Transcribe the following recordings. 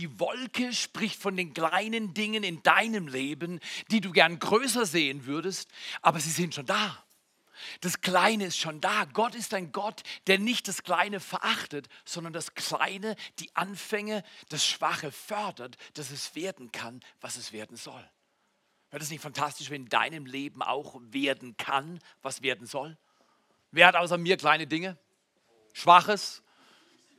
die Wolke spricht von den kleinen Dingen in deinem Leben, die du gern größer sehen würdest, aber sie sind schon da. Das Kleine ist schon da. Gott ist ein Gott, der nicht das Kleine verachtet, sondern das Kleine, die Anfänge, das Schwache fördert, dass es werden kann, was es werden soll. Wäre das nicht fantastisch, wenn in deinem Leben auch werden kann, was werden soll? Wer hat außer mir kleine Dinge? Schwaches,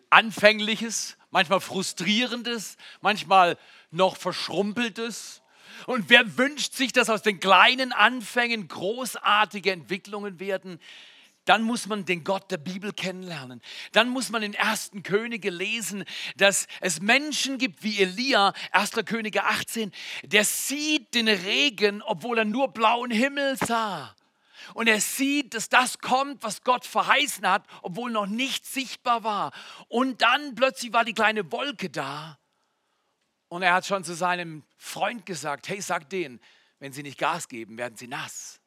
Anfängliches, manchmal Frustrierendes, manchmal noch Verschrumpeltes, und wer wünscht sich, dass aus den kleinen Anfängen großartige Entwicklungen werden? Dann muss man den Gott der Bibel kennenlernen. Dann muss man in 1. Könige lesen, dass es Menschen gibt wie Elia, 1. Könige 18, der sieht den Regen, obwohl er nur blauen Himmel sah. Und er sieht, dass das kommt, was Gott verheißen hat, obwohl noch nicht sichtbar war. Und dann plötzlich war die kleine Wolke da und er hat schon zu seinem Freund gesagt, hey, sag denen, wenn sie nicht Gas geben, werden sie nass.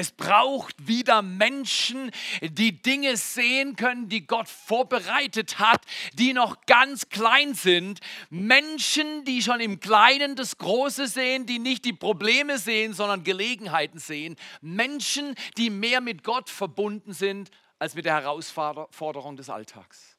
Es braucht wieder Menschen, die Dinge sehen können, die Gott vorbereitet hat, die noch ganz klein sind. Menschen, die schon im Kleinen das Große sehen, die nicht die Probleme sehen, sondern Gelegenheiten sehen. Menschen, die mehr mit Gott verbunden sind als mit der Herausforderung des Alltags.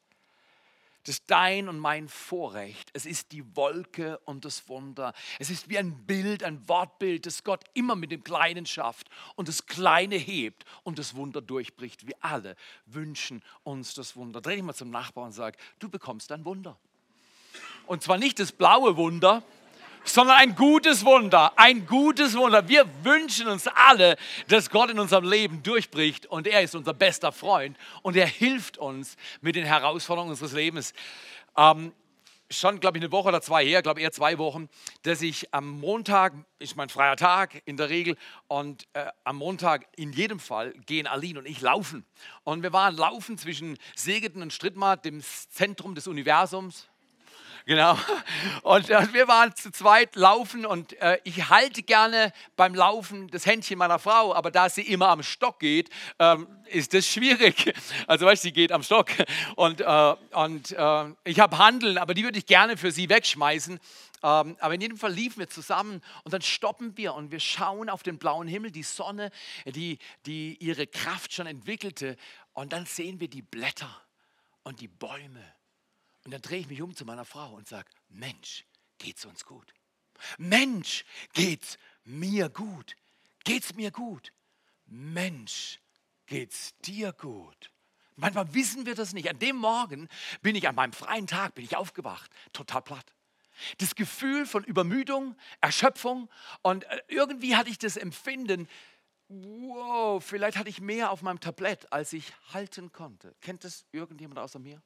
Das ist dein und mein Vorrecht. Es ist die Wolke und das Wunder. Es ist wie ein Bild, ein Wortbild, das Gott immer mit dem Kleinen schafft und das Kleine hebt und das Wunder durchbricht. Wir alle wünschen uns das Wunder. Dreh dich mal zum Nachbarn und sag, du bekommst ein Wunder. Und zwar nicht das blaue Wunder, sondern ein gutes Wunder, ein gutes Wunder. Wir wünschen uns alle, dass Gott in unserem Leben durchbricht und er ist unser bester Freund und er hilft uns mit den Herausforderungen unseres Lebens. Ähm, schon, glaube ich, eine Woche oder zwei her, glaube eher zwei Wochen, dass ich am Montag, ist mein freier Tag in der Regel, und äh, am Montag in jedem Fall gehen Aline und ich laufen. Und wir waren laufen zwischen Segeten und Strittmatt, dem Zentrum des Universums, Genau. Und äh, wir waren zu zweit laufen und äh, ich halte gerne beim Laufen das Händchen meiner Frau, aber da sie immer am Stock geht, ähm, ist das schwierig. Also weißt sie geht am Stock und, äh, und äh, ich habe Handeln, aber die würde ich gerne für sie wegschmeißen. Ähm, aber in jedem Fall liefen wir zusammen und dann stoppen wir und wir schauen auf den blauen Himmel, die Sonne, die, die ihre Kraft schon entwickelte und dann sehen wir die Blätter und die Bäume und dann drehe ich mich um zu meiner Frau und sage, Mensch, geht's uns gut? Mensch, geht's mir gut? Geht's mir gut? Mensch, geht's dir gut? Manchmal wissen wir das nicht. An dem Morgen bin ich an meinem freien Tag bin ich aufgewacht, total platt. Das Gefühl von Übermüdung, Erschöpfung und äh, irgendwie hatte ich das Empfinden, wow, vielleicht hatte ich mehr auf meinem Tablett, als ich halten konnte. Kennt das irgendjemand außer mir?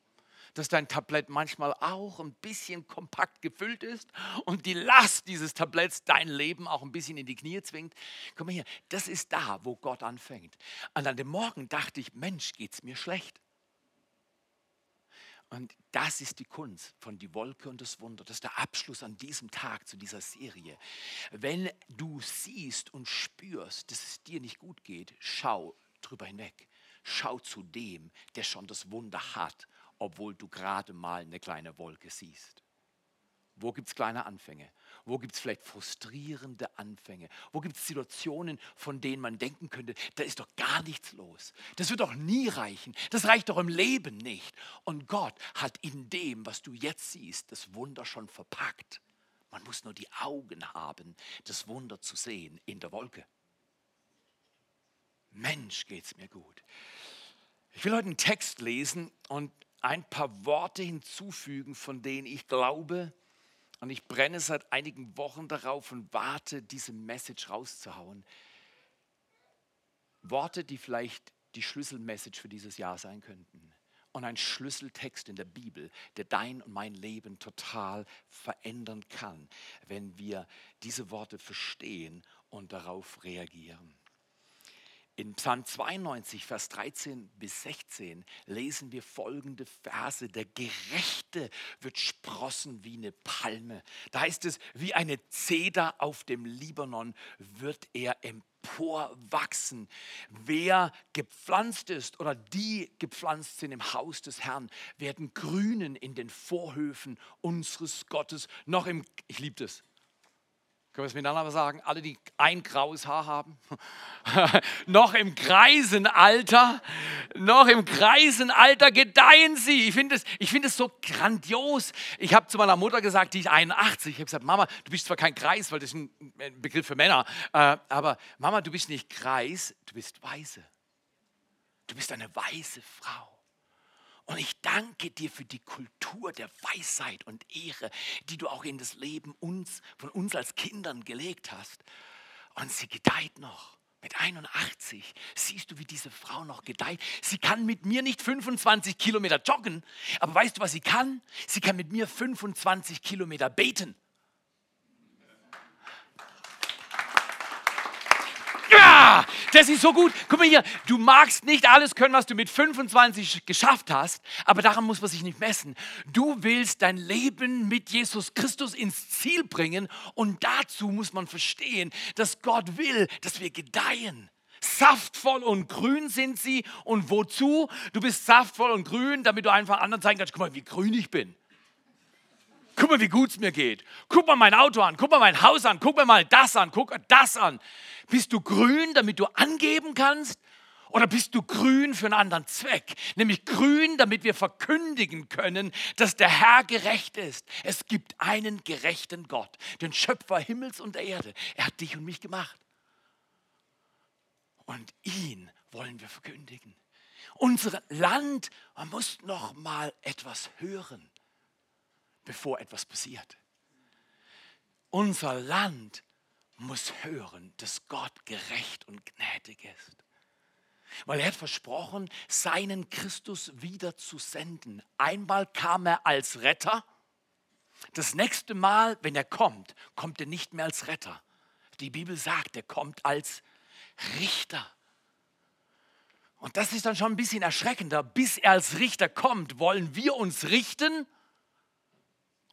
Dass dein Tablett manchmal auch ein bisschen kompakt gefüllt ist und die Last dieses Tabletts dein Leben auch ein bisschen in die Knie zwingt. Komm mal hier, das ist da, wo Gott anfängt. Und an dem Morgen dachte ich, Mensch, geht's mir schlecht. Und das ist die Kunst von Die Wolke und das Wunder. Das ist der Abschluss an diesem Tag zu dieser Serie. Wenn du siehst und spürst, dass es dir nicht gut geht, schau drüber hinweg. Schau zu dem, der schon das Wunder hat obwohl du gerade mal eine kleine Wolke siehst? Wo gibt es kleine Anfänge? Wo gibt es vielleicht frustrierende Anfänge? Wo gibt es Situationen, von denen man denken könnte, da ist doch gar nichts los. Das wird doch nie reichen. Das reicht doch im Leben nicht. Und Gott hat in dem, was du jetzt siehst, das Wunder schon verpackt. Man muss nur die Augen haben, das Wunder zu sehen in der Wolke. Mensch, geht es mir gut. Ich will heute einen Text lesen und ein paar Worte hinzufügen, von denen ich glaube, und ich brenne seit einigen Wochen darauf und warte, diese Message rauszuhauen. Worte, die vielleicht die Schlüsselmessage für dieses Jahr sein könnten. Und ein Schlüsseltext in der Bibel, der dein und mein Leben total verändern kann, wenn wir diese Worte verstehen und darauf reagieren. In Psalm 92, Vers 13 bis 16 lesen wir folgende Verse. Der Gerechte wird sprossen wie eine Palme. Da heißt es, wie eine Zeder auf dem Libanon wird er emporwachsen. Wer gepflanzt ist oder die gepflanzt sind im Haus des Herrn, werden grünen in den Vorhöfen unseres Gottes. Noch im, ich liebe das, können wir es miteinander sagen? Alle, die ein graues Haar haben? noch im Greisenalter, noch im Greisenalter gedeihen sie. Ich finde es find so grandios. Ich habe zu meiner Mutter gesagt, die ist 81. Ich habe gesagt, Mama, du bist zwar kein Kreis, weil das ist ein Begriff für Männer, äh, aber Mama, du bist nicht Kreis, du bist weise. Du bist eine weise Frau. Und ich danke dir für die Kultur der Weisheit und Ehre, die du auch in das Leben uns, von uns als Kindern gelegt hast. Und sie gedeiht noch. Mit 81 siehst du, wie diese Frau noch gedeiht. Sie kann mit mir nicht 25 Kilometer joggen, aber weißt du, was sie kann? Sie kann mit mir 25 Kilometer beten. Das ist so gut. Guck mal hier, du magst nicht alles können, was du mit 25 geschafft hast, aber daran muss man sich nicht messen. Du willst dein Leben mit Jesus Christus ins Ziel bringen und dazu muss man verstehen, dass Gott will, dass wir gedeihen. Saftvoll und grün sind sie. Und wozu? Du bist saftvoll und grün, damit du einfach anderen zeigen kannst, guck mal, wie grün ich bin. Guck mal, wie gut es mir geht. Guck mal mein Auto an, guck mal mein Haus an, guck mal das an, guck das an. Bist du grün, damit du angeben kannst? Oder bist du grün für einen anderen Zweck? Nämlich grün, damit wir verkündigen können, dass der Herr gerecht ist. Es gibt einen gerechten Gott, den Schöpfer Himmels und der Erde. Er hat dich und mich gemacht. Und ihn wollen wir verkündigen. Unser Land, man muss noch mal etwas hören bevor etwas passiert. Unser Land muss hören, dass Gott gerecht und gnädig ist. Weil er hat versprochen, seinen Christus wieder zu senden. Einmal kam er als Retter. Das nächste Mal, wenn er kommt, kommt er nicht mehr als Retter. Die Bibel sagt, er kommt als Richter. Und das ist dann schon ein bisschen erschreckender. Bis er als Richter kommt, wollen wir uns richten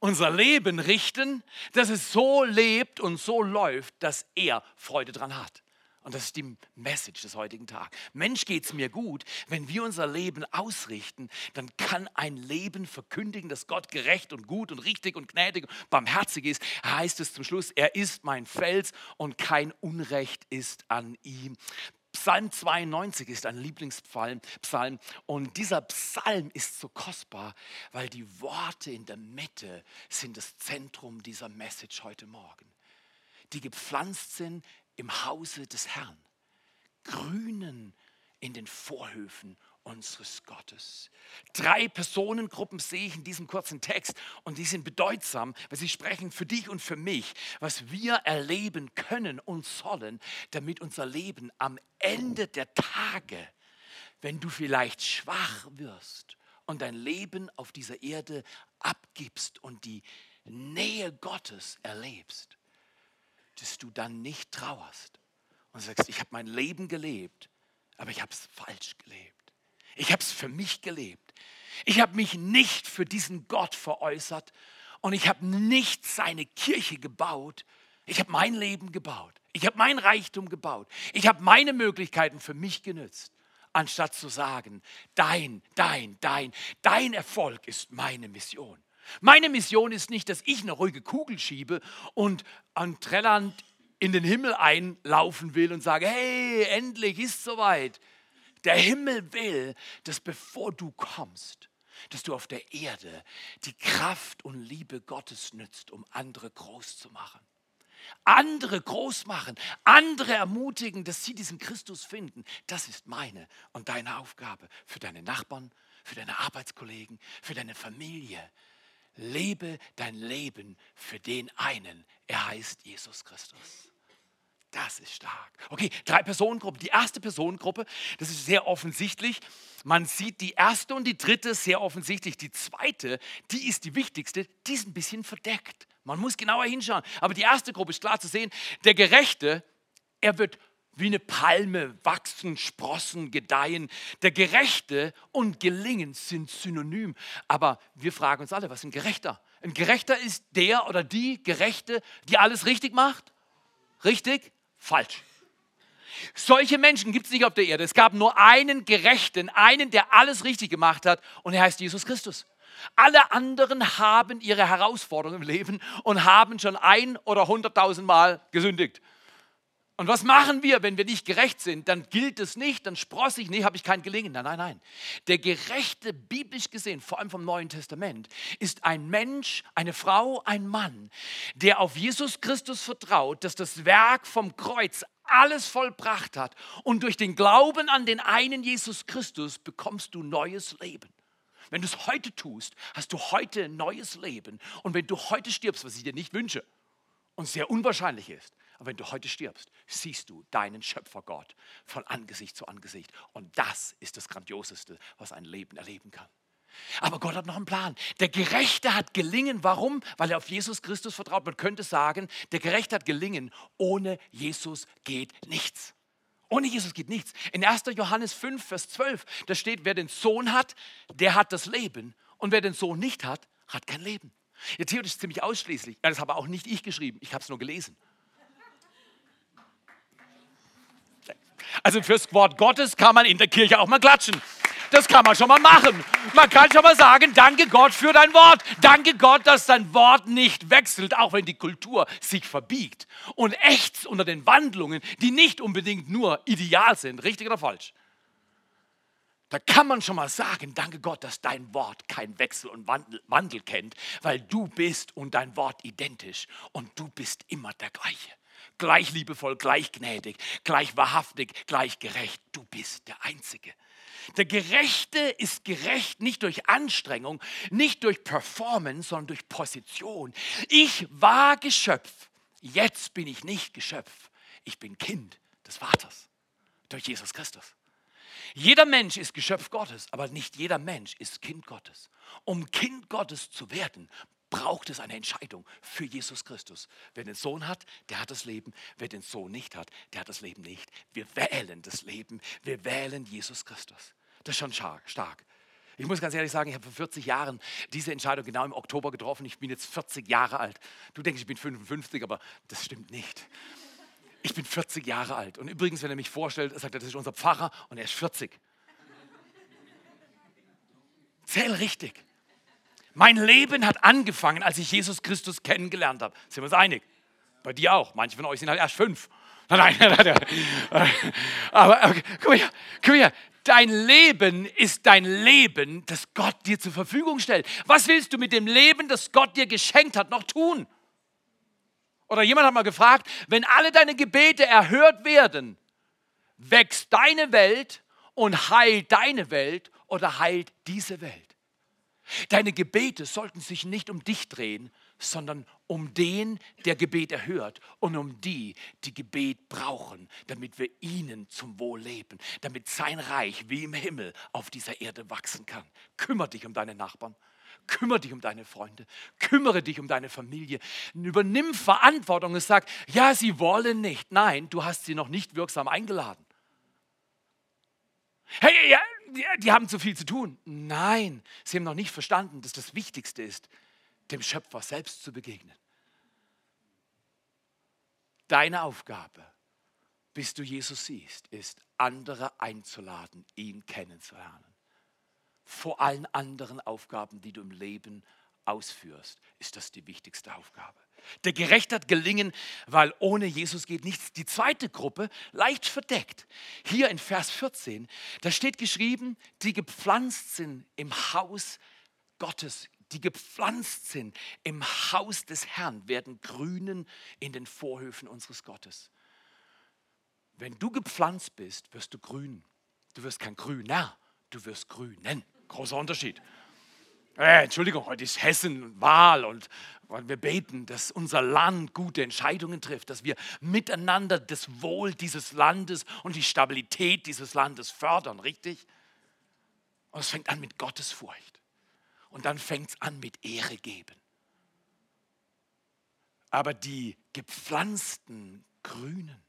unser Leben richten, dass es so lebt und so läuft, dass er Freude dran hat. Und das ist die Message des heutigen Tages. Mensch, geht es mir gut, wenn wir unser Leben ausrichten, dann kann ein Leben verkündigen, dass Gott gerecht und gut und richtig und gnädig und barmherzig ist. Heißt es zum Schluss, er ist mein Fels und kein Unrecht ist an ihm. Psalm 92 ist ein Lieblingspsalm Psalm, und dieser Psalm ist so kostbar, weil die Worte in der Mitte sind das Zentrum dieser Message heute Morgen, die gepflanzt sind im Hause des Herrn, grünen in den Vorhöfen unseres Gottes. Drei Personengruppen sehe ich in diesem kurzen Text und die sind bedeutsam, weil sie sprechen für dich und für mich, was wir erleben können und sollen, damit unser Leben am Ende der Tage, wenn du vielleicht schwach wirst und dein Leben auf dieser Erde abgibst und die Nähe Gottes erlebst, dass du dann nicht trauerst und sagst, ich habe mein Leben gelebt, aber ich habe es falsch gelebt. Ich habe es für mich gelebt. Ich habe mich nicht für diesen Gott veräußert und ich habe nicht seine Kirche gebaut. Ich habe mein Leben gebaut. Ich habe mein Reichtum gebaut. Ich habe meine Möglichkeiten für mich genützt, anstatt zu sagen, dein, dein, dein, dein Erfolg ist meine Mission. Meine Mission ist nicht, dass ich eine ruhige Kugel schiebe und an Trelland in den Himmel einlaufen will und sage, hey, endlich ist soweit. Der Himmel will, dass bevor du kommst, dass du auf der Erde die Kraft und Liebe Gottes nützt, um andere groß zu machen. Andere groß machen, andere ermutigen, dass sie diesen Christus finden. Das ist meine und deine Aufgabe für deine Nachbarn, für deine Arbeitskollegen, für deine Familie. Lebe dein Leben für den einen. Er heißt Jesus Christus. Das ist stark. Okay, drei Personengruppen. Die erste Personengruppe, das ist sehr offensichtlich. Man sieht die erste und die dritte sehr offensichtlich. Die zweite, die ist die wichtigste, die ist ein bisschen verdeckt. Man muss genauer hinschauen. Aber die erste Gruppe ist klar zu sehen. Der Gerechte, er wird wie eine Palme wachsen, sprossen, gedeihen. Der Gerechte und Gelingen sind synonym. Aber wir fragen uns alle, was ist ein Gerechter? Ein Gerechter ist der oder die Gerechte, die alles richtig macht? Richtig? Falsch. Solche Menschen gibt es nicht auf der Erde. Es gab nur einen Gerechten, einen, der alles richtig gemacht hat und er heißt Jesus Christus. Alle anderen haben ihre Herausforderungen im Leben und haben schon ein oder hunderttausend Mal gesündigt. Und was machen wir, wenn wir nicht gerecht sind? Dann gilt es nicht, dann sprosse ich nicht, habe ich kein Gelingen. Nein, nein, nein. Der Gerechte, biblisch gesehen, vor allem vom Neuen Testament, ist ein Mensch, eine Frau, ein Mann, der auf Jesus Christus vertraut, dass das Werk vom Kreuz alles vollbracht hat. Und durch den Glauben an den einen Jesus Christus bekommst du neues Leben. Wenn du es heute tust, hast du heute ein neues Leben. Und wenn du heute stirbst, was ich dir nicht wünsche und sehr unwahrscheinlich ist, aber wenn du heute stirbst, siehst du deinen Schöpfer Gott von Angesicht zu Angesicht. Und das ist das Grandioseste, was ein Leben erleben kann. Aber Gott hat noch einen Plan. Der Gerechte hat gelingen. Warum? Weil er auf Jesus Christus vertraut. Man könnte sagen, der Gerechte hat gelingen. Ohne Jesus geht nichts. Ohne Jesus geht nichts. In 1. Johannes 5, Vers 12, da steht, wer den Sohn hat, der hat das Leben. Und wer den Sohn nicht hat, hat kein Leben. Ja, theoretisch ziemlich ausschließlich. Das habe auch nicht ich geschrieben. Ich habe es nur gelesen. Also fürs Wort Gottes kann man in der Kirche auch mal klatschen. Das kann man schon mal machen. Man kann schon mal sagen, danke Gott für dein Wort. Danke Gott, dass dein Wort nicht wechselt, auch wenn die Kultur sich verbiegt und ächzt unter den Wandlungen, die nicht unbedingt nur ideal sind, richtig oder falsch. Da kann man schon mal sagen, danke Gott, dass dein Wort keinen Wechsel und Wandel, Wandel kennt, weil du bist und dein Wort identisch und du bist immer der gleiche gleich liebevoll, gleich gnädig, gleich wahrhaftig, gleich gerecht. Du bist der Einzige. Der Gerechte ist gerecht nicht durch Anstrengung, nicht durch Performance, sondern durch Position. Ich war Geschöpf, jetzt bin ich nicht Geschöpf. Ich bin Kind des Vaters durch Jesus Christus. Jeder Mensch ist Geschöpf Gottes, aber nicht jeder Mensch ist Kind Gottes. Um Kind Gottes zu werden, braucht es eine Entscheidung für Jesus Christus. Wer den Sohn hat, der hat das Leben. Wer den Sohn nicht hat, der hat das Leben nicht. Wir wählen das Leben. Wir wählen Jesus Christus. Das ist schon stark. Ich muss ganz ehrlich sagen, ich habe vor 40 Jahren diese Entscheidung genau im Oktober getroffen. Ich bin jetzt 40 Jahre alt. Du denkst, ich bin 55, aber das stimmt nicht. Ich bin 40 Jahre alt. Und übrigens, wenn er mich vorstellt, sagt er, das ist unser Pfarrer und er ist 40. Zähl richtig. Mein Leben hat angefangen, als ich Jesus Christus kennengelernt habe. Sind wir uns einig? Bei dir auch. Manche von euch sind halt erst fünf. Nein, nein, nein. Aber okay, guck mal hier, guck. Dein Leben ist dein Leben, das Gott dir zur Verfügung stellt. Was willst du mit dem Leben, das Gott dir geschenkt hat, noch tun? Oder jemand hat mal gefragt, wenn alle deine Gebete erhört werden, wächst deine Welt und heilt deine Welt oder heilt diese Welt? Deine Gebete sollten sich nicht um dich drehen, sondern um den, der Gebet erhört und um die, die Gebet brauchen, damit wir ihnen zum Wohl leben, damit sein Reich wie im Himmel auf dieser Erde wachsen kann. Kümmere dich um deine Nachbarn. Kümmere dich um deine Freunde, kümmere dich um deine Familie, übernimm Verantwortung und sag, ja, sie wollen nicht. Nein, du hast sie noch nicht wirksam eingeladen. Hey, ja, die, die haben zu viel zu tun. Nein, sie haben noch nicht verstanden, dass das Wichtigste ist, dem Schöpfer selbst zu begegnen. Deine Aufgabe, bis du Jesus siehst, ist, andere einzuladen, ihn kennenzulernen. Vor allen anderen Aufgaben, die du im Leben ausführst, ist das die wichtigste Aufgabe. Der Gerechte hat gelingen, weil ohne Jesus geht nichts. Die zweite Gruppe, leicht verdeckt. Hier in Vers 14, da steht geschrieben, die gepflanzt sind im Haus Gottes, die gepflanzt sind im Haus des Herrn, werden grünen in den Vorhöfen unseres Gottes. Wenn du gepflanzt bist, wirst du grün. Du wirst kein Grüner, du wirst grünen. Großer Unterschied. Äh, Entschuldigung, heute ist Hessen Wahl und wir beten, dass unser Land gute Entscheidungen trifft, dass wir miteinander das Wohl dieses Landes und die Stabilität dieses Landes fördern, richtig? Und es fängt an mit Gottesfurcht. Und dann fängt es an mit Ehre geben. Aber die gepflanzten Grünen,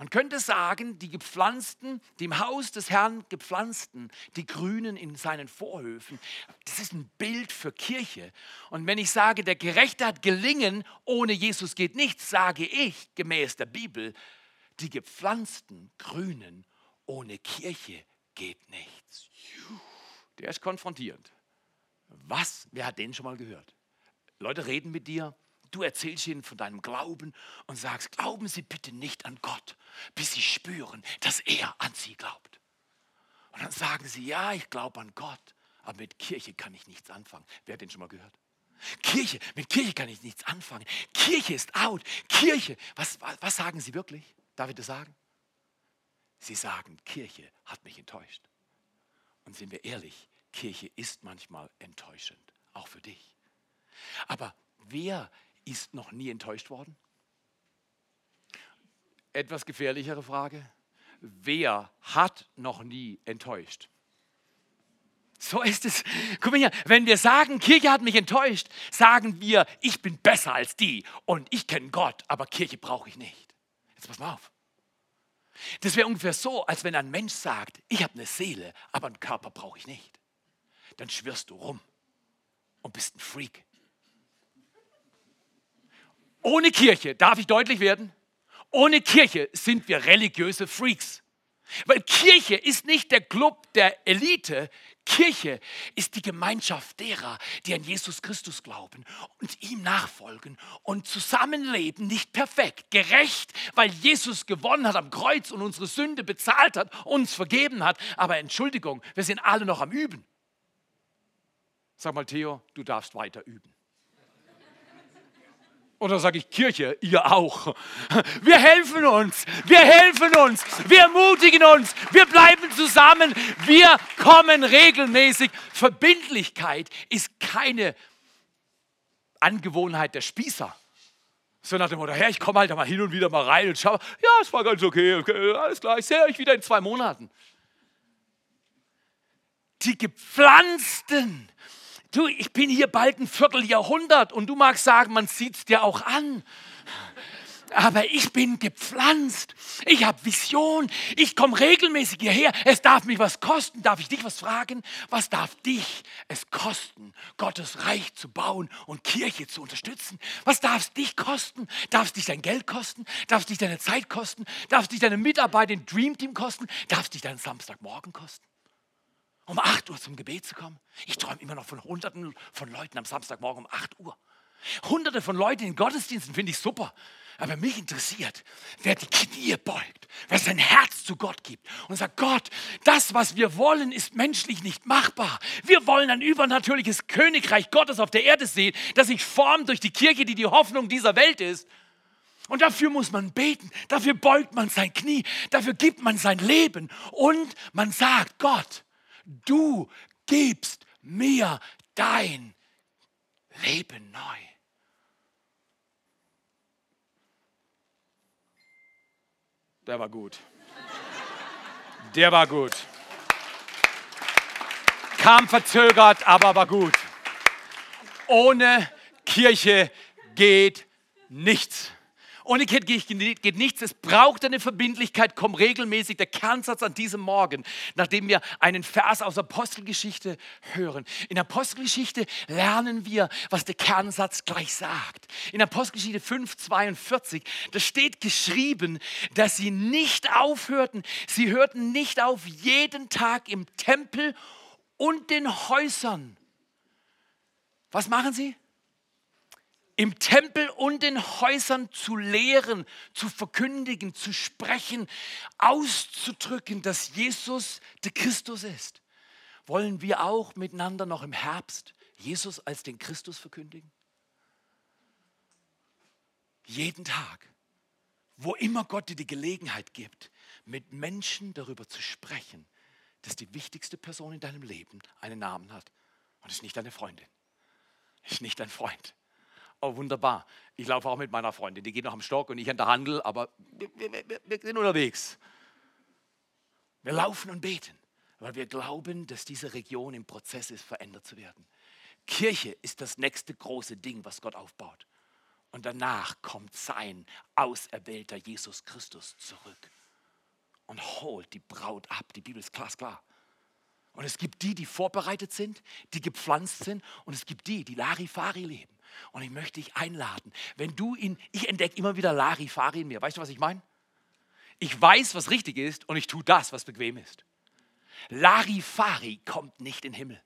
Man könnte sagen, die gepflanzten, die im Haus des Herrn gepflanzten, die Grünen in seinen Vorhöfen, das ist ein Bild für Kirche. Und wenn ich sage, der Gerechte hat gelingen, ohne Jesus geht nichts, sage ich gemäß der Bibel, die gepflanzten Grünen, ohne Kirche geht nichts. Der ist konfrontierend. Was? Wer hat den schon mal gehört? Leute reden mit dir Du erzählst ihnen von deinem Glauben und sagst, glauben Sie bitte nicht an Gott, bis Sie spüren, dass er an Sie glaubt. Und dann sagen sie, ja, ich glaube an Gott, aber mit Kirche kann ich nichts anfangen. Wer hat den schon mal gehört? Kirche, mit Kirche kann ich nichts anfangen. Kirche ist out. Kirche, was, was, sagen Sie wirklich? Darf ich das sagen? Sie sagen, Kirche hat mich enttäuscht. Und sind wir ehrlich, Kirche ist manchmal enttäuschend, auch für dich. Aber wer ist noch nie enttäuscht worden? Etwas gefährlichere Frage. Wer hat noch nie enttäuscht? So ist es. Guck mal hier, wenn wir sagen, Kirche hat mich enttäuscht, sagen wir, ich bin besser als die und ich kenne Gott, aber Kirche brauche ich nicht. Jetzt pass mal auf. Das wäre ungefähr so, als wenn ein Mensch sagt, ich habe eine Seele, aber einen Körper brauche ich nicht. Dann schwirrst du rum und bist ein Freak. Ohne Kirche, darf ich deutlich werden? Ohne Kirche sind wir religiöse Freaks. Weil Kirche ist nicht der Club der Elite. Kirche ist die Gemeinschaft derer, die an Jesus Christus glauben und ihm nachfolgen und zusammenleben, nicht perfekt, gerecht, weil Jesus gewonnen hat am Kreuz und unsere Sünde bezahlt hat, uns vergeben hat. Aber Entschuldigung, wir sind alle noch am Üben. Sag mal, Theo, du darfst weiter üben. Oder sage ich Kirche, ihr auch. Wir helfen uns, wir helfen uns, wir ermutigen uns, wir bleiben zusammen, wir kommen regelmäßig. Verbindlichkeit ist keine Angewohnheit der Spießer. So nach dem Motto, Herr, ich komme halt mal hin und wieder mal rein und schaue, ja, es war ganz okay, okay alles klar, ich sehe euch wieder in zwei Monaten. Die Gepflanzten, Du, ich bin hier bald ein Vierteljahrhundert und du magst sagen, man sieht es dir auch an. Aber ich bin gepflanzt. Ich habe Vision. Ich komme regelmäßig hierher. Es darf mich was kosten. Darf ich dich was fragen? Was darf dich es kosten, Gottes Reich zu bauen und Kirche zu unterstützen? Was darf es dich kosten? Darf es dich dein Geld kosten? Darf es dich deine Zeit kosten? Darf es dich deine Mitarbeit im Dream Team kosten? Darf es dich deinen Samstagmorgen kosten? Um 8 Uhr zum Gebet zu kommen. Ich träume immer noch von Hunderten von Leuten am Samstagmorgen um 8 Uhr. Hunderte von Leuten in Gottesdiensten finde ich super. Aber mich interessiert, wer die Knie beugt, wer sein Herz zu Gott gibt und sagt, Gott, das, was wir wollen, ist menschlich nicht machbar. Wir wollen ein übernatürliches Königreich Gottes auf der Erde sehen, das sich formt durch die Kirche, die die Hoffnung dieser Welt ist. Und dafür muss man beten, dafür beugt man sein Knie, dafür gibt man sein Leben und man sagt, Gott, du gibst mir dein Leben neu. Der war gut. Der war gut. Kam verzögert, aber war gut. Ohne Kirche geht nichts. Ohne Kirche geht nichts. Es braucht eine Verbindlichkeit. Komm regelmäßig. Der Kernsatz an diesem Morgen, nachdem wir einen Vers aus Apostelgeschichte hören. In Apostelgeschichte lernen wir, was der Kernsatz gleich sagt. In Apostelgeschichte 5, 42, da steht geschrieben, dass sie nicht aufhörten. Sie hörten nicht auf, jeden Tag im Tempel und den Häusern. Was machen sie? Im Tempel und in Häusern zu lehren, zu verkündigen, zu sprechen, auszudrücken, dass Jesus der Christus ist. Wollen wir auch miteinander noch im Herbst Jesus als den Christus verkündigen? Jeden Tag, wo immer Gott dir die Gelegenheit gibt, mit Menschen darüber zu sprechen, dass die wichtigste Person in deinem Leben einen Namen hat. Und ist nicht deine Freundin, ist nicht dein Freund, Oh, wunderbar. Ich laufe auch mit meiner Freundin. Die geht noch am Stock und ich an der Handel, aber wir, wir, wir sind unterwegs. Wir laufen und beten, weil wir glauben, dass diese Region im Prozess ist, verändert zu werden. Kirche ist das nächste große Ding, was Gott aufbaut. Und danach kommt sein auserwählter Jesus Christus zurück und holt die Braut ab. Die Bibel ist glasklar. Und es gibt die, die vorbereitet sind, die gepflanzt sind, und es gibt die, die Larifari leben. Und ich möchte dich einladen, wenn du ihn, ich entdecke immer wieder Larifari in mir. Weißt du, was ich meine? Ich weiß, was richtig ist, und ich tue das, was bequem ist. Larifari kommt nicht in den Himmel.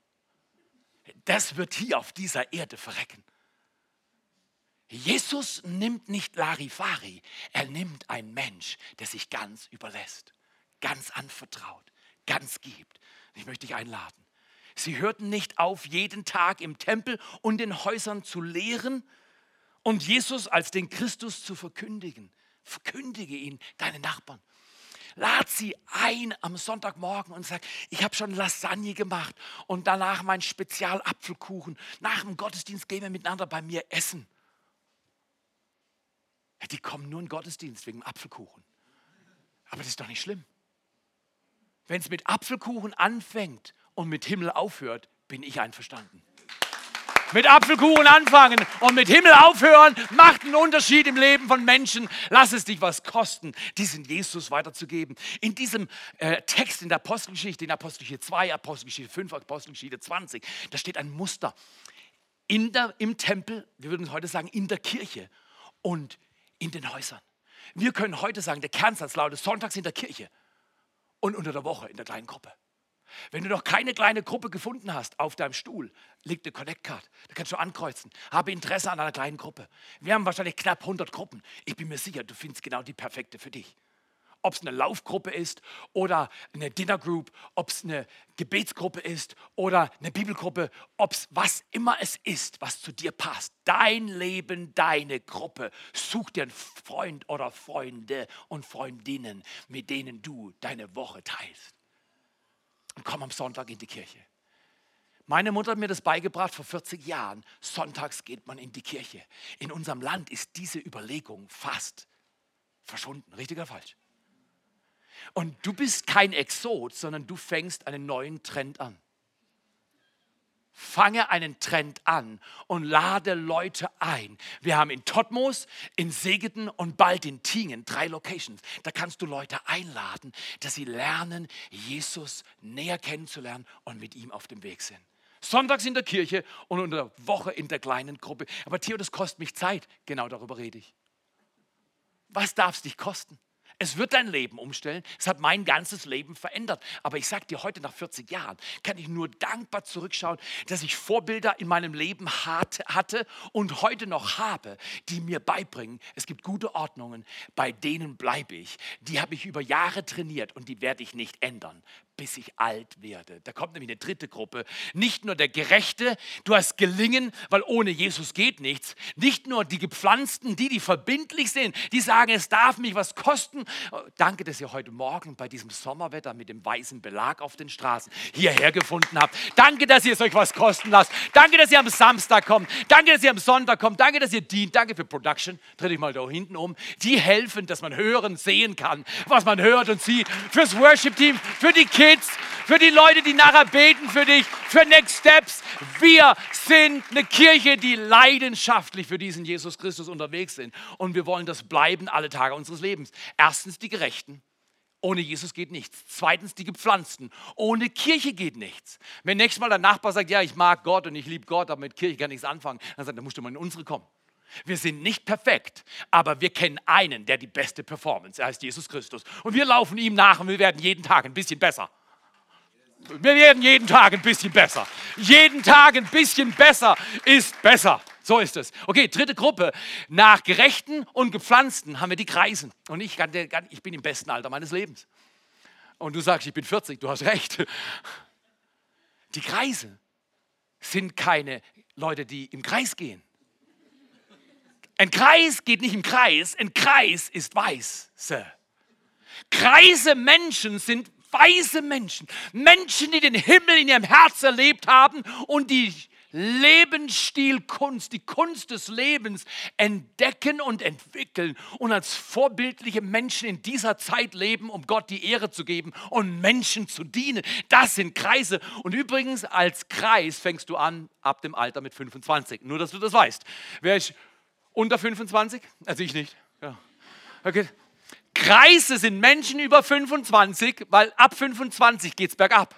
Das wird hier auf dieser Erde verrecken. Jesus nimmt nicht Larifari, er nimmt einen Mensch, der sich ganz überlässt, ganz anvertraut, ganz gibt. Ich möchte dich einladen. Sie hörten nicht auf, jeden Tag im Tempel und den Häusern zu lehren und Jesus als den Christus zu verkündigen. Verkündige ihn deinen Nachbarn. Lad sie ein am Sonntagmorgen und sag, ich habe schon Lasagne gemacht und danach mein Spezialapfelkuchen. Nach dem Gottesdienst gehen wir miteinander bei mir essen. Die kommen nur in den Gottesdienst wegen Apfelkuchen. Aber das ist doch nicht schlimm. Wenn es mit Apfelkuchen anfängt und mit Himmel aufhört, bin ich einverstanden. Mit Apfelkuchen anfangen und mit Himmel aufhören macht einen Unterschied im Leben von Menschen. Lass es dich was kosten, diesen Jesus weiterzugeben. In diesem äh, Text in der Apostelgeschichte, in Apostelgeschichte 2, Apostelgeschichte 5, Apostelgeschichte 20, da steht ein Muster. In der, Im Tempel, wir würden heute sagen, in der Kirche und in den Häusern. Wir können heute sagen, der Kernsatz lautet sonntags in der Kirche und unter der Woche in der kleinen Gruppe. Wenn du noch keine kleine Gruppe gefunden hast, auf deinem Stuhl liegt eine Connect-Card. Da kannst du ankreuzen. Habe Interesse an einer kleinen Gruppe. Wir haben wahrscheinlich knapp 100 Gruppen. Ich bin mir sicher, du findest genau die perfekte für dich ob es eine Laufgruppe ist oder eine Dinnergroup, ob es eine Gebetsgruppe ist oder eine Bibelgruppe, ob es was immer es ist, was zu dir passt. Dein Leben, deine Gruppe. Such dir einen Freund oder Freunde und Freundinnen, mit denen du deine Woche teilst. Und komm am Sonntag in die Kirche. Meine Mutter hat mir das beigebracht vor 40 Jahren. Sonntags geht man in die Kirche. In unserem Land ist diese Überlegung fast verschwunden. Richtig oder falsch? Und du bist kein Exot, sondern du fängst einen neuen Trend an. Fange einen Trend an und lade Leute ein. Wir haben in Totmos, in Segeten und bald in Tingen drei Locations. Da kannst du Leute einladen, dass sie lernen, Jesus näher kennenzulernen und mit ihm auf dem Weg sind. Sonntags in der Kirche und unter der Woche in der kleinen Gruppe. Aber Theo, das kostet mich Zeit. Genau darüber rede ich. Was darf es dich kosten? Es wird dein Leben umstellen. Es hat mein ganzes Leben verändert. Aber ich sage dir, heute nach 40 Jahren kann ich nur dankbar zurückschauen, dass ich Vorbilder in meinem Leben hatte und heute noch habe, die mir beibringen, es gibt gute Ordnungen, bei denen bleibe ich. Die habe ich über Jahre trainiert und die werde ich nicht ändern bis ich alt werde. Da kommt nämlich eine dritte Gruppe. Nicht nur der Gerechte, du hast gelingen, weil ohne Jesus geht nichts. Nicht nur die Gepflanzten, die, die verbindlich sind, die sagen, es darf mich was kosten. Oh, danke, dass ihr heute Morgen bei diesem Sommerwetter mit dem weißen Belag auf den Straßen hierher gefunden habt. Danke, dass ihr es euch was kosten lasst. Danke, dass ihr am Samstag kommt. Danke, dass ihr am Sonntag kommt. Danke, dass ihr dient. Danke für Production. Dreh dich mal da hinten um. Die helfen, dass man hören, sehen kann, was man hört und sieht. Fürs Worship-Team, für die Kinder Kids, für die Leute, die nachher beten für dich, für Next Steps. Wir sind eine Kirche, die leidenschaftlich für diesen Jesus Christus unterwegs sind. Und wir wollen das bleiben alle Tage unseres Lebens. Erstens die Gerechten. Ohne Jesus geht nichts. Zweitens die Gepflanzten. Ohne Kirche geht nichts. Wenn nächstes Mal der Nachbar sagt, ja, ich mag Gott und ich liebe Gott, aber mit Kirche kann nichts anfangen, dann sagt er, dann musst du mal in unsere kommen. Wir sind nicht perfekt, aber wir kennen einen, der die beste Performance, er heißt Jesus Christus. Und wir laufen ihm nach und wir werden jeden Tag ein bisschen besser. Wir werden jeden Tag ein bisschen besser. Jeden Tag ein bisschen besser ist besser. So ist es. Okay, dritte Gruppe. Nach Gerechten und Gepflanzten haben wir die Kreisen. Und ich, ich bin im besten Alter meines Lebens. Und du sagst, ich bin 40, du hast recht. Die Kreise sind keine Leute, die im Kreis gehen. Ein Kreis geht nicht im Kreis, ein Kreis ist weiß. Kreise Menschen sind weise Menschen, Menschen, die den Himmel in ihrem Herz erlebt haben und die Lebensstilkunst, die Kunst des Lebens entdecken und entwickeln und als vorbildliche Menschen in dieser Zeit leben, um Gott die Ehre zu geben und Menschen zu dienen. Das sind Kreise. Und übrigens, als Kreis fängst du an ab dem Alter mit 25. Nur, dass du das weißt. Wer ist Unter 25? Also ich nicht. Ja. Okay. Kreise sind Menschen über 25, weil ab 25 geht es bergab.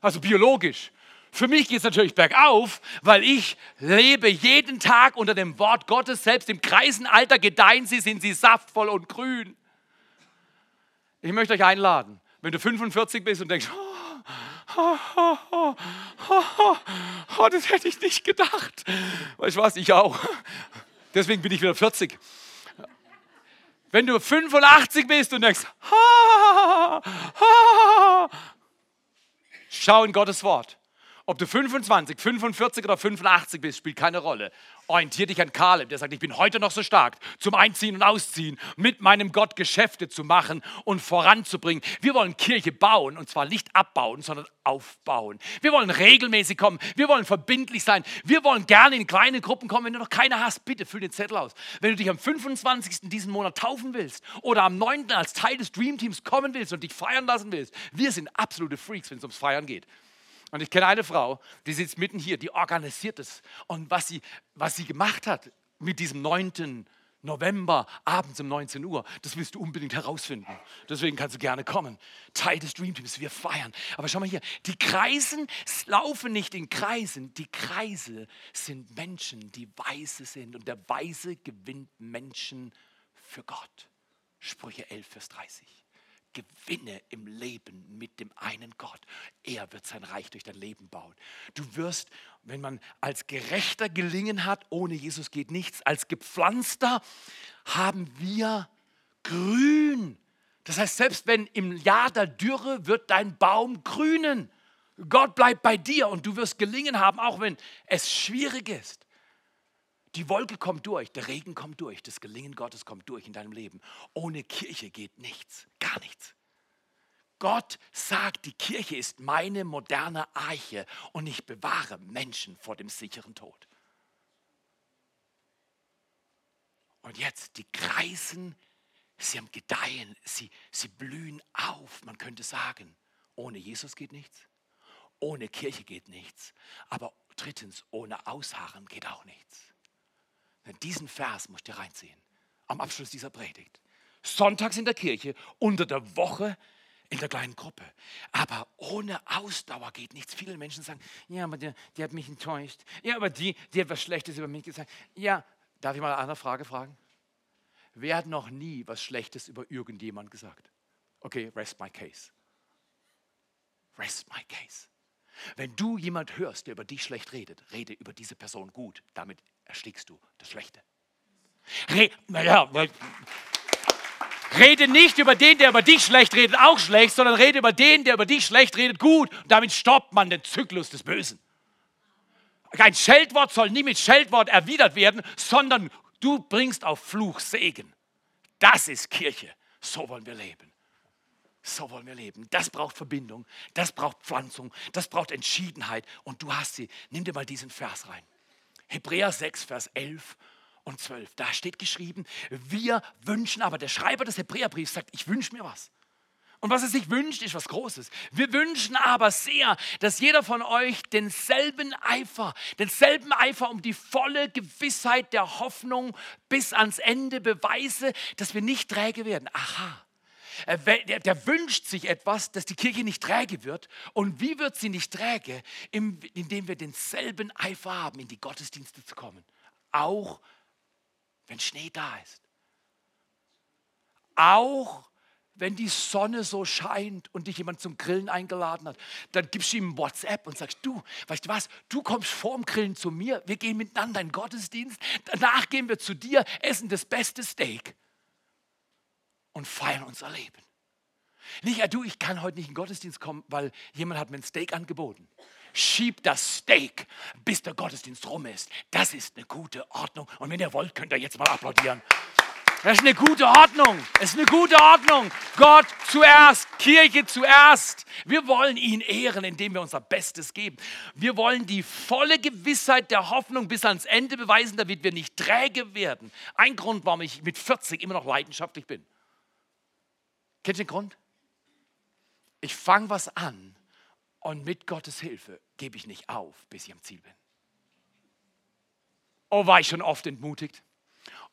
Also biologisch. Für mich geht es natürlich bergauf, weil ich lebe jeden Tag unter dem Wort Gottes. Selbst im Kreisenalter gedeihen sie, sind sie saftvoll und grün. Ich möchte euch einladen, wenn du 45 bist und denkst, oh, oh, oh, das hätte ich nicht gedacht. Weißt du was, ich auch. Deswegen bin ich wieder 40. Wenn du 85 bist und denkst, ha, ha, schau in Gottes Wort. Ob du 25, 45 oder 85 bist, spielt keine Rolle. Orientier dich an Kaleb, der sagt, ich bin heute noch so stark zum Einziehen und Ausziehen, mit meinem Gott Geschäfte zu machen und voranzubringen. Wir wollen Kirche bauen und zwar nicht abbauen, sondern aufbauen. Wir wollen regelmäßig kommen, wir wollen verbindlich sein, wir wollen gerne in kleine Gruppen kommen. Wenn du noch keine hast, bitte füll den Zettel aus. Wenn du dich am 25. diesen Monat taufen willst oder am 9. als Teil des Dream Teams kommen willst und dich feiern lassen willst, wir sind absolute Freaks, wenn es ums Feiern geht. Und ich kenne eine Frau, die sitzt mitten hier, die organisiert es. Und was sie, was sie gemacht hat mit diesem 9. November, abends um 19 Uhr, das willst du unbedingt herausfinden. Deswegen kannst du gerne kommen. Teil des Dream Teams, wir feiern. Aber schau mal hier, die Kreisen laufen nicht in Kreisen. Die Kreise sind Menschen, die weise sind. Und der Weise gewinnt Menschen für Gott. Sprüche 11, Vers 30. Gewinne im Leben mit dem einen Gott. Er wird sein Reich durch dein Leben bauen. Du wirst, wenn man als Gerechter gelingen hat, ohne Jesus geht nichts, als Gepflanzter haben wir grün. Das heißt, selbst wenn im Jahr der Dürre wird dein Baum grünen. Gott bleibt bei dir und du wirst gelingen haben, auch wenn es schwierig ist. Die Wolke kommt durch, der Regen kommt durch, das Gelingen Gottes kommt durch in deinem Leben. Ohne Kirche geht nichts, gar nichts. Gott sagt, die Kirche ist meine moderne Arche und ich bewahre Menschen vor dem sicheren Tod. Und jetzt, die kreisen, sie haben Gedeihen, sie, sie blühen auf, man könnte sagen. Ohne Jesus geht nichts, ohne Kirche geht nichts, aber drittens, ohne Ausharren geht auch nichts. Diesen Vers musst du reinziehen, am Abschluss dieser Predigt. Sonntags in der Kirche, unter der Woche in der kleinen Gruppe. Aber ohne Ausdauer geht nichts. Viele Menschen sagen, ja, aber der, der hat mich enttäuscht. Ja, aber die, die hat was Schlechtes über mich gesagt. Ja, darf ich mal eine andere Frage fragen? Wer hat noch nie was Schlechtes über irgendjemand gesagt? Okay, rest my case. Rest my case. Wenn du jemand hörst, der über dich schlecht redet, rede über diese Person gut. Damit erstickst du das Schlechte. Re naja, rede nicht über den, der über dich schlecht redet, auch schlecht, sondern rede über den, der über dich schlecht redet, gut. Und damit stoppt man den Zyklus des Bösen. Kein Scheldwort soll nie mit Scheldwort erwidert werden, sondern du bringst auf Fluch Segen. Das ist Kirche. So wollen wir leben. So wollen wir leben. Das braucht Verbindung, das braucht Pflanzung, das braucht Entschiedenheit. Und du hast sie. Nimm dir mal diesen Vers rein. Hebräer 6, Vers 11 und 12. Da steht geschrieben, wir wünschen, aber der Schreiber des Hebräerbriefs sagt, ich wünsche mir was. Und was er sich wünscht, ist was Großes. Wir wünschen aber sehr, dass jeder von euch denselben Eifer, denselben Eifer um die volle Gewissheit der Hoffnung bis ans Ende beweise, dass wir nicht träge werden. Aha. Der, der, wünscht sich etwas, dass die Kirche nicht träge wird. Und wie wird sie nicht träge? Indem wir denselben Eifer haben, in die Gottesdienste zu kommen. Auch wenn Schnee da ist. Auch wenn die Sonne so scheint und dich jemand zum Grillen eingeladen hat, dann gibst du ihm WhatsApp und sagst, du, weißt du was, du kommst vorm Grillen zu mir, wir gehen miteinander in Gottesdienst, danach gehen wir zu dir, essen das beste Steak und feiern unser Leben. Nicht, ja du, ich kann heute nicht in den Gottesdienst kommen, weil jemand hat mir ein Steak angeboten. Schieb das Steak, bis der Gottesdienst rum ist. Das ist eine gute Ordnung. Und wenn ihr wollt, könnt ihr jetzt mal applaudieren. Das ist eine gute Ordnung. Das ist eine gute Ordnung. Gott zuerst, Kirche zuerst. Wir wollen ihn ehren, indem wir unser Bestes geben. Wir wollen die volle Gewissheit der Hoffnung bis ans Ende beweisen, damit wir nicht träge werden. Ein Grund, warum ich mit 40 immer noch leidenschaftlich bin. Kennt ihr den Grund? Ich fange was an und mit Gottes Hilfe gebe ich nicht auf, bis ich am Ziel bin. Oh, war ich schon oft entmutigt.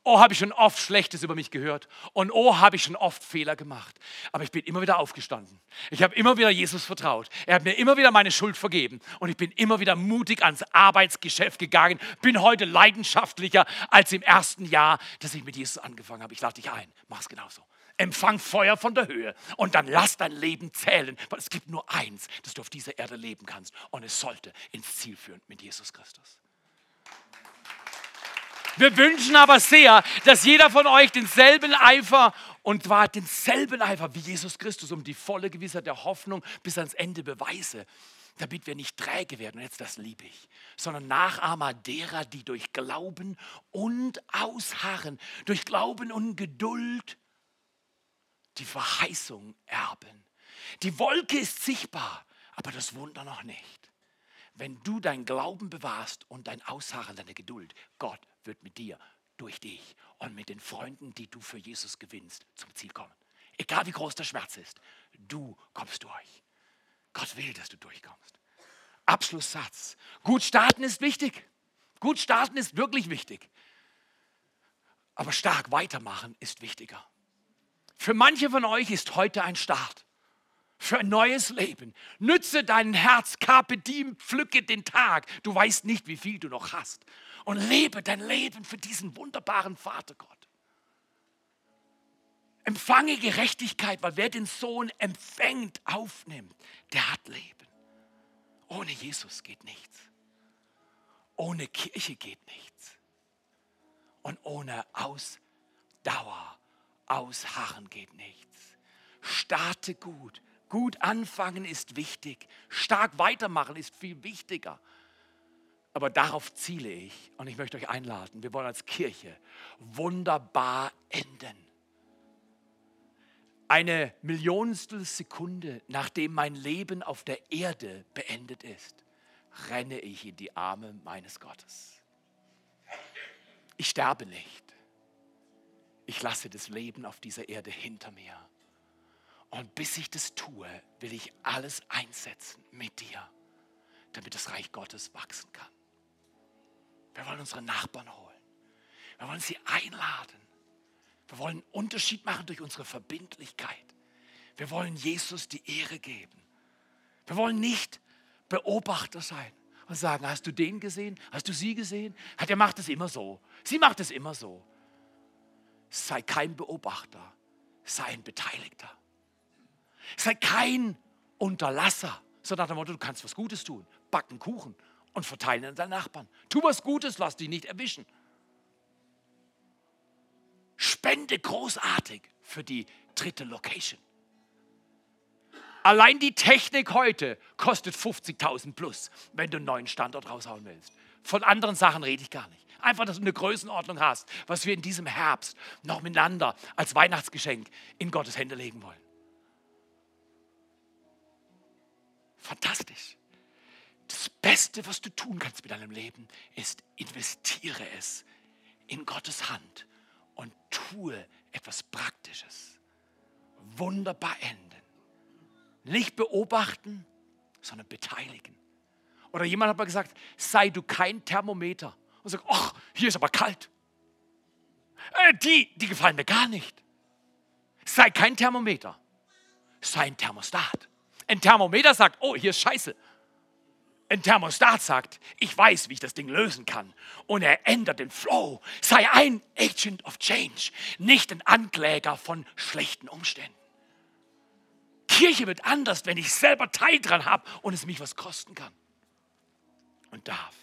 Oh, habe ich schon oft Schlechtes über mich gehört. Und oh, habe ich schon oft Fehler gemacht. Aber ich bin immer wieder aufgestanden. Ich habe immer wieder Jesus vertraut. Er hat mir immer wieder meine Schuld vergeben. Und ich bin immer wieder mutig ans Arbeitsgeschäft gegangen. Bin heute leidenschaftlicher als im ersten Jahr, dass ich mit Jesus angefangen habe. Ich lade dich ein. Mach es genauso. Empfang Feuer von der Höhe und dann lass dein Leben zählen, weil es gibt nur eins, dass du auf dieser Erde leben kannst. Und es sollte ins Ziel führen mit Jesus Christus. Wir wünschen aber sehr, dass jeder von euch denselben Eifer und zwar denselben Eifer wie Jesus Christus um die volle Gewissheit der Hoffnung bis ans Ende beweise, damit wir nicht träge werden, und jetzt das liebe ich, sondern Nachahmer derer, die durch Glauben und Ausharren, durch Glauben und Geduld die Verheißung erben. Die Wolke ist sichtbar, aber das Wunder noch nicht. Wenn du dein Glauben bewahrst und dein Ausharren, deine Geduld, Gott wird mit dir, durch dich und mit den Freunden, die du für Jesus gewinnst, zum Ziel kommen. Egal wie groß der Schmerz ist, du kommst durch. Gott will, dass du durchkommst. Abschlusssatz. Gut starten ist wichtig. Gut starten ist wirklich wichtig. Aber stark weitermachen ist wichtiger. Für manche von euch ist heute ein Start für ein neues Leben. Nütze dein Herz, carpe diem, pflücke den Tag. Du weißt nicht, wie viel du noch hast und lebe dein Leben für diesen wunderbaren Vater Gott. Empfange Gerechtigkeit, weil wer den Sohn empfängt, aufnimmt, der hat Leben. Ohne Jesus geht nichts. Ohne Kirche geht nichts. Und ohne Ausdauer, Ausharren geht nichts. Starte gut. Gut anfangen ist wichtig. Stark weitermachen ist viel wichtiger. Aber darauf ziele ich und ich möchte euch einladen. Wir wollen als Kirche wunderbar enden. Eine Millionstel Sekunde, nachdem mein Leben auf der Erde beendet ist, renne ich in die Arme meines Gottes. Ich sterbe nicht. Ich lasse das Leben auf dieser Erde hinter mir. Und bis ich das tue, will ich alles einsetzen mit dir, damit das Reich Gottes wachsen kann. Wir wollen unsere Nachbarn holen. Wir wollen sie einladen. Wir wollen einen Unterschied machen durch unsere Verbindlichkeit. Wir wollen Jesus die Ehre geben. Wir wollen nicht Beobachter sein und sagen, hast du den gesehen? Hast du sie gesehen? Der macht es immer so. Sie macht es immer so. Sei kein Beobachter, sei ein Beteiligter. Sei kein Unterlasser, sondern nach dem Motto, du kannst was Gutes tun. Backen Kuchen und verteilen an deinen Nachbarn. Tu was Gutes, lass dich nicht erwischen. Spende großartig für die dritte Location. Allein die Technik heute kostet 50.000 plus, wenn du einen neuen Standort raushauen willst. Von anderen Sachen rede ich gar nicht. Einfach, dass du eine Größenordnung hast, was wir in diesem Herbst noch miteinander als Weihnachtsgeschenk in Gottes Hände legen wollen. Fantastisch. Das Beste, was du tun kannst mit deinem Leben, ist investiere es in Gottes Hand und tue etwas Praktisches. Wunderbar enden. Nicht beobachten, sondern beteiligen. Oder jemand hat mal gesagt, sei du kein Thermometer. Und sagt, ach, hier ist aber kalt. Äh, die, die gefallen mir gar nicht. Sei kein Thermometer, sei ein Thermostat. Ein Thermometer sagt, oh, hier ist scheiße. Ein Thermostat sagt, ich weiß, wie ich das Ding lösen kann. Und er ändert den Flow. Sei ein Agent of Change, nicht ein Ankläger von schlechten Umständen. Kirche wird anders, wenn ich selber Teil dran habe und es mich was kosten kann. Und darf.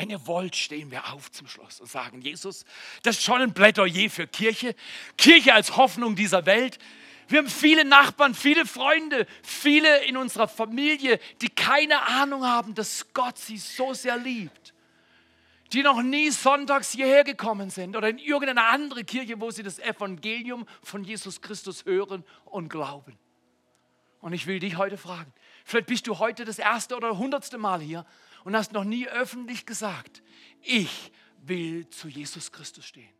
Wenn ihr wollt, stehen wir auf zum Schluss und sagen, Jesus, das ist schon ein Plädoyer für Kirche. Kirche als Hoffnung dieser Welt. Wir haben viele Nachbarn, viele Freunde, viele in unserer Familie, die keine Ahnung haben, dass Gott sie so sehr liebt. Die noch nie sonntags hierher gekommen sind oder in irgendeine andere Kirche, wo sie das Evangelium von Jesus Christus hören und glauben. Und ich will dich heute fragen, vielleicht bist du heute das erste oder hundertste Mal hier und hast noch nie öffentlich gesagt, ich will zu Jesus Christus stehen.